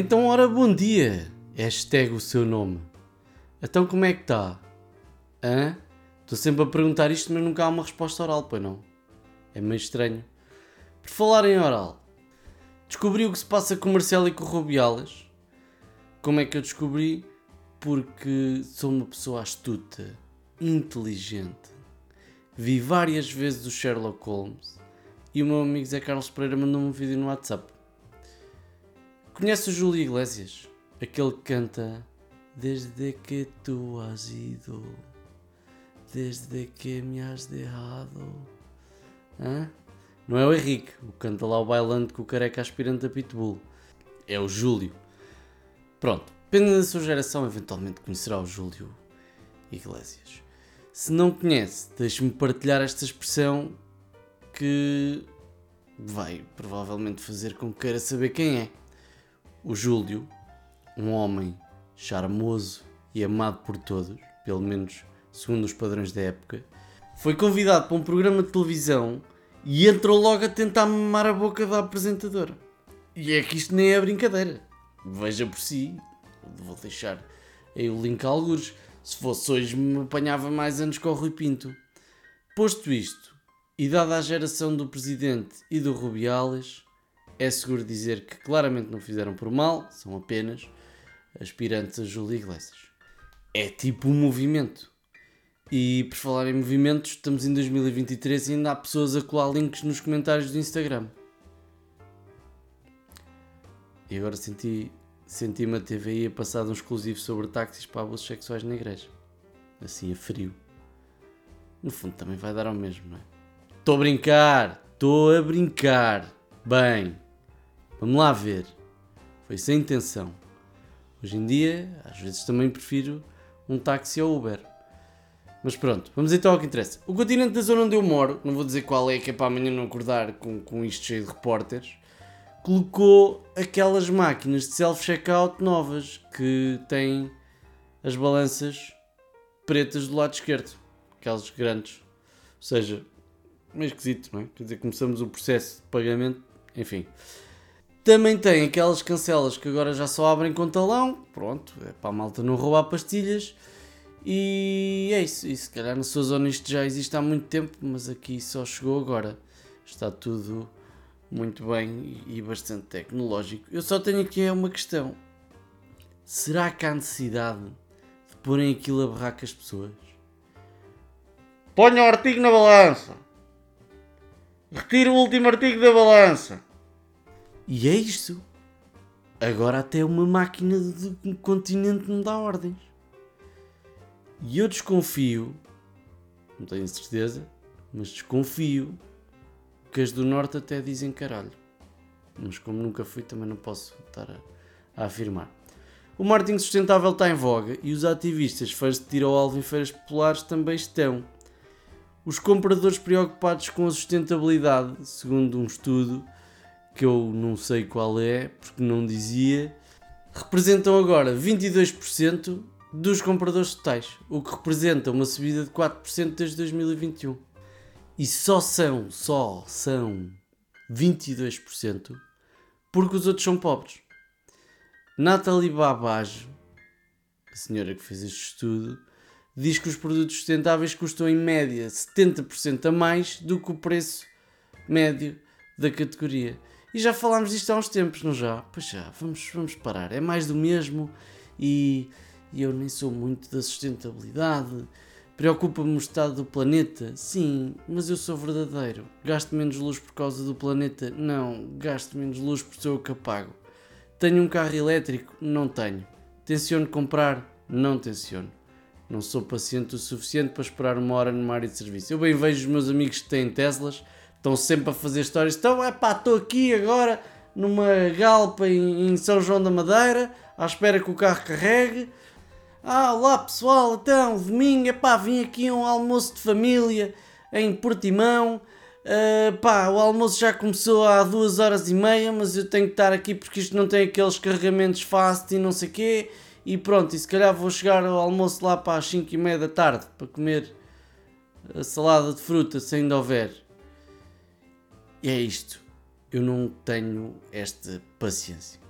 Então, ora, bom dia! Hashtag o seu nome. Então, como é que está? Hã? Estou sempre a perguntar isto, mas nunca há uma resposta oral, pois não? É meio estranho. Por falar em oral, descobri o que se passa com o Marcelo e com o Rubiales. Como é que eu descobri? Porque sou uma pessoa astuta, inteligente. Vi várias vezes o Sherlock Holmes e o meu amigo Zé Carlos Pereira mandou-me um vídeo no WhatsApp. Conhece o Júlio Iglesias? Aquele que canta Desde que tu has ido, desde que me has derrado. Hã? Não é o Henrique, o que canta lá o bailando com o careca aspirante a Pitbull. É o Júlio. Pronto, dependendo da sua geração, eventualmente conhecerá o Júlio Iglesias. Se não conhece, deixe-me partilhar esta expressão que vai provavelmente fazer com que queira saber quem é. O Júlio, um homem charmoso e amado por todos, pelo menos segundo os padrões da época, foi convidado para um programa de televisão e entrou logo a tentar mamar a boca da apresentadora. E é que isto nem é brincadeira. Veja por si, vou deixar aí o link a algures. Se fosse hoje, me apanhava mais anos com o Rui Pinto. Posto isto, e dada a geração do Presidente e do Rubiales, é seguro dizer que claramente não fizeram por mal, são apenas aspirantes a Júlio Iglesias. É tipo um movimento. E por falar em movimentos, estamos em 2023 e ainda há pessoas a colar links nos comentários do Instagram. E agora senti, senti uma TVI a passar um exclusivo sobre táxis para abusos sexuais na igreja. Assim a frio. No fundo também vai dar ao mesmo, não é? Estou a brincar! Estou a brincar! Bem, vamos lá ver. Foi sem intenção. Hoje em dia, às vezes também prefiro um táxi ou Uber. Mas pronto, vamos então ao que interessa. O continente da zona onde eu moro, não vou dizer qual é, que é para amanhã não acordar com, com isto cheio de repórteres, colocou aquelas máquinas de self-checkout novas que têm as balanças pretas do lado esquerdo. Aquelas grandes. Ou seja, meio esquisito, não é? Quer dizer, começamos o processo de pagamento, enfim. Também tem aquelas cancelas que agora já só abrem com talão, pronto, é para a malta não roubar pastilhas. E é isso, e se calhar na sua zona isto já existe há muito tempo, mas aqui só chegou agora. Está tudo muito bem e bastante tecnológico. Eu só tenho aqui uma questão: será que há necessidade de porem aquilo a barrar com as pessoas? Ponha o artigo na balança. Retire o último artigo da balança. E é isto. Agora até uma máquina de continente me dá ordens. E eu desconfio, não tenho certeza, mas desconfio que as do norte até dizem caralho. Mas como nunca fui, também não posso estar a, a afirmar. O marketing sustentável está em voga e os ativistas feiros de tiro ao alvo em feiras populares também estão. Os compradores preocupados com a sustentabilidade, segundo um estudo que eu não sei qual é, porque não dizia, representam agora 22% dos compradores totais, o que representa uma subida de 4% desde 2021. E só são, só são 22% porque os outros são pobres. Nathalie Babajo, a senhora que fez este estudo, diz que os produtos sustentáveis custam em média 70% a mais do que o preço médio da categoria. E já falámos disto há uns tempos, não já? Pois já, vamos, vamos parar. É mais do mesmo e, e eu nem sou muito da sustentabilidade. Preocupa-me o estado do planeta? Sim, mas eu sou verdadeiro. Gasto menos luz por causa do planeta? Não, gasto menos luz por ser eu que apago. Tenho um carro elétrico? Não tenho. Tenciono comprar? Não tenciono. Não sou paciente o suficiente para esperar uma hora numa área de serviço. Eu bem vejo os meus amigos que têm Teslas estão sempre a fazer histórias. Então, é pá, estou aqui agora numa galpa em, em, São João da Madeira, à espera que o carro carregue. Ah, olá pessoal, então, domingo, pá, vim aqui a um almoço de família em Portimão. Uh, pá, o almoço já começou há duas horas e meia, mas eu tenho que estar aqui porque isto não tem aqueles carregamentos fast e não sei quê. E pronto, e se calhar vou chegar ao almoço lá para as 5 e meia da tarde para comer a salada de fruta se ainda houver. E é isto. Eu não tenho esta paciência.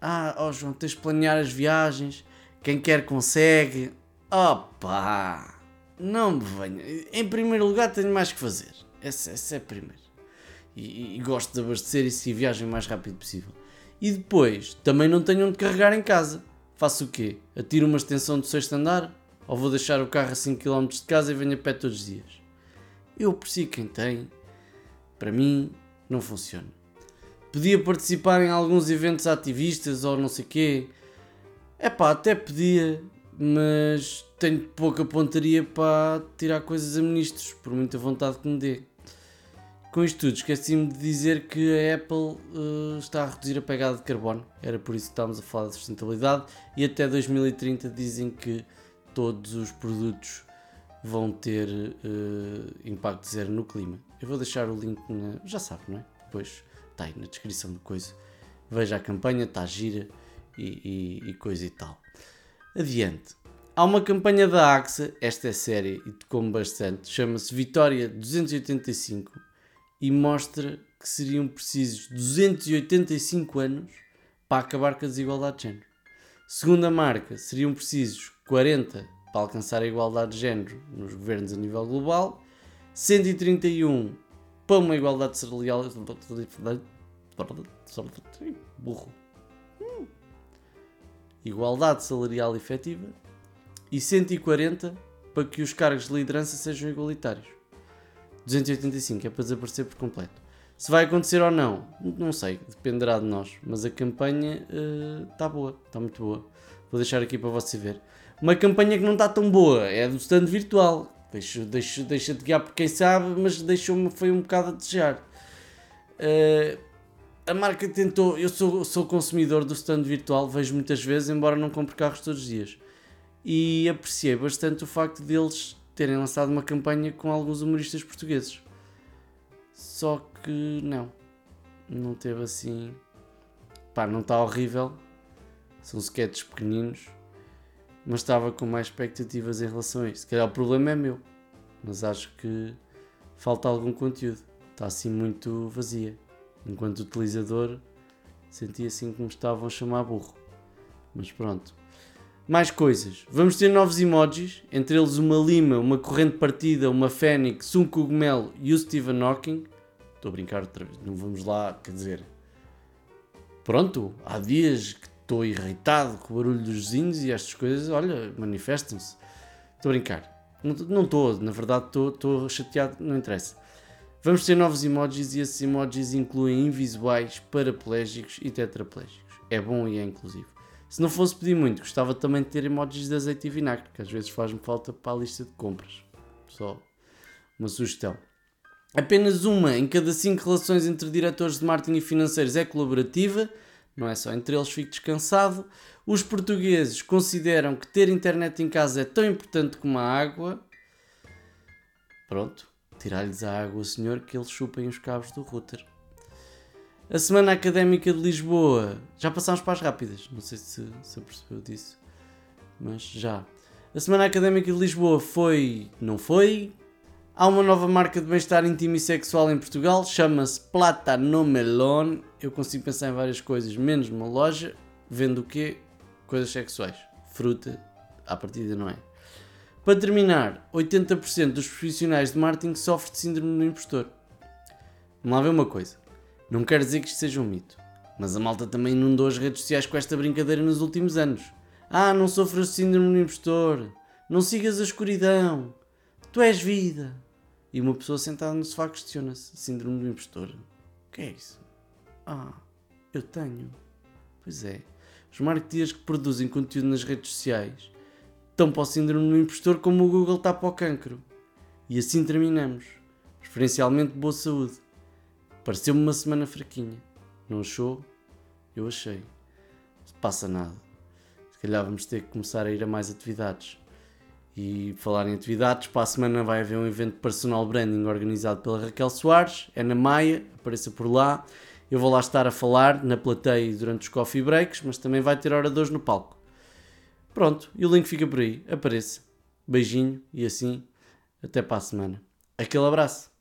Ah, ó oh João, tens de planear as viagens. Quem quer consegue. Opa! Não me venha. Em primeiro lugar, tenho mais que fazer. Essa, essa é a primeira. E, e, gosto de abastecer e se viagem o mais rápido possível. E depois, também não tenho onde carregar em casa. Faço o quê? Atiro uma extensão do sexto andar? Ou vou deixar o carro a 5 km de casa e venho a pé todos os dias? Eu aprecio quem tem. Para mim, não funciona. Podia participar em alguns eventos ativistas ou não sei quê. É pá, até podia, mas tenho pouca pontaria para tirar coisas a ministros, por muita vontade que me dê. Com isto tudo, esqueci-me de dizer que a Apple uh, está a reduzir a pegada de carbono, era por isso que estávamos a falar de sustentabilidade, e até 2030 dizem que todos os produtos vão ter uh, impacto zero no clima. Eu vou deixar o link, na, já sabe, não é? Depois está aí na descrição do coisa. Veja a campanha, está gira e, e, e coisa e tal. Adiante. Há uma campanha da AXA, esta é séria e tocou-me bastante, chama-se Vitória 285 e mostra que seriam precisos 285 anos para acabar com a desigualdade de género. Segundo a marca, seriam precisos 40 para alcançar a igualdade de género nos governos a nível global, 131 para uma igualdade salarial. Burro. Igualdade salarial efetiva e 140 para que os cargos de liderança sejam igualitários. 285 é para desaparecer por completo. Se vai acontecer ou não, não sei, dependerá de nós. Mas a campanha está uh, boa, está muito boa. Vou deixar aqui para você ver. Uma campanha que não está tão boa é do stand virtual. Deixa, deixa, deixa de guiar por quem sabe, mas deixou-me foi um bocado a desejar. Uh, a marca tentou. Eu sou, sou consumidor do stand virtual, vejo muitas vezes, embora não compre carros todos os dias. E apreciei bastante o facto deles terem lançado uma campanha com alguns humoristas portugueses. Só que não, não teve assim. Pá, não está horrível. São sketches pequeninos, mas estava com mais expectativas em relação a isso. Se calhar o problema é meu, mas acho que falta algum conteúdo. Está assim muito vazia. Enquanto utilizador, senti assim que me estavam a chamar burro. Mas pronto. Mais coisas. Vamos ter novos emojis, entre eles uma lima, uma corrente partida, uma fênix, um cogumelo e o Stephen Hawking. Estou a brincar outra vez, não vamos lá, quer dizer. Pronto, há dias que estou irritado com o barulho dos vizinhos e estas coisas, olha, manifestam-se. Estou a brincar. Não estou, na verdade estou chateado, não interessa. Vamos ter novos emojis e esses emojis incluem invisuais, paraplégicos e tetraplégicos. É bom e é inclusivo. Se não fosse pedir muito, gostava também de ter emojis de azeite e vinagre, que às vezes faz-me falta para a lista de compras. Só uma sugestão. Apenas uma em cada cinco relações entre diretores de marketing e financeiros é colaborativa, não é só entre eles, fico descansado. Os portugueses consideram que ter internet em casa é tão importante como a água. Pronto, tirar-lhes a água, senhor, que eles chupem os cabos do router. A Semana Académica de Lisboa. Já passámos para as rápidas. Não sei se, se percebeu disso. Mas já. A Semana Académica de Lisboa foi. Não foi? Há uma nova marca de bem-estar íntimo e sexual em Portugal. Chama-se Plata no Melon. Eu consigo pensar em várias coisas, menos numa loja. Vendo o quê? Coisas sexuais. Fruta. À partida não é. Para terminar, 80% dos profissionais de marketing sofrem de síndrome do impostor. Vamos lá ver uma coisa. Não quer dizer que isto seja um mito, mas a malta também inundou as redes sociais com esta brincadeira nos últimos anos. Ah, não sofras de síndrome do impostor, não sigas a escuridão, tu és vida. E uma pessoa sentada no sofá questiona-se: síndrome do impostor? O que é isso? Ah, eu tenho. Pois é, os marketeers que produzem conteúdo nas redes sociais estão para o síndrome do impostor como o Google está para o cancro. E assim terminamos. Preferencialmente boa saúde. Pareceu-me uma semana fraquinha. Não achou? Eu achei. Não passa nada. Se calhar vamos ter que começar a ir a mais atividades. E falar em atividades, para a semana vai haver um evento de personal branding organizado pela Raquel Soares, é na Maia, apareça por lá. Eu vou lá estar a falar na plateia durante os coffee breaks, mas também vai ter oradores no palco. Pronto, e o link fica por aí, apareça. Beijinho e assim, até para a semana. Aquele abraço.